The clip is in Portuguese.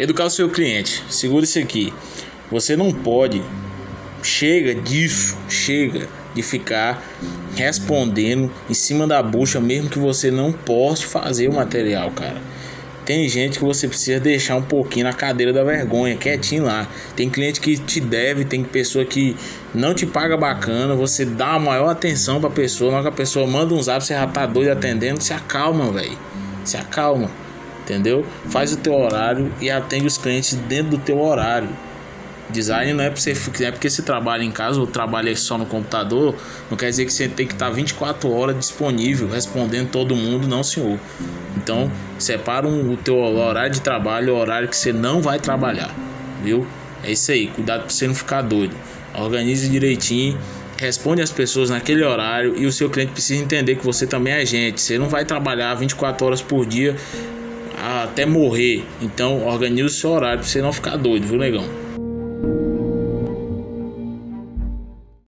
Educar o seu cliente. Segura isso aqui. Você não pode. Chega disso. Chega de ficar respondendo em cima da bucha, mesmo que você não possa fazer o material, cara. Tem gente que você precisa deixar um pouquinho na cadeira da vergonha, quietinho lá. Tem cliente que te deve, tem pessoa que não te paga bacana, você dá a maior atenção pra pessoa, na hora que a pessoa manda um zap, você já tá doido atendendo, se acalma, velho. Se acalma, entendeu? Faz o teu horário e atende os clientes dentro do teu horário. Design não é, você, não é porque você trabalha em casa ou trabalha só no computador, não quer dizer que você tem que estar 24 horas disponível, respondendo todo mundo, não senhor. Então, separa um, o teu horário de trabalho, o horário que você não vai trabalhar, viu? É isso aí, cuidado para você não ficar doido. Organize direitinho, responde as pessoas naquele horário e o seu cliente precisa entender que você também é gente. Você não vai trabalhar 24 horas por dia até morrer. Então organize o seu horário para você não ficar doido, viu, negão?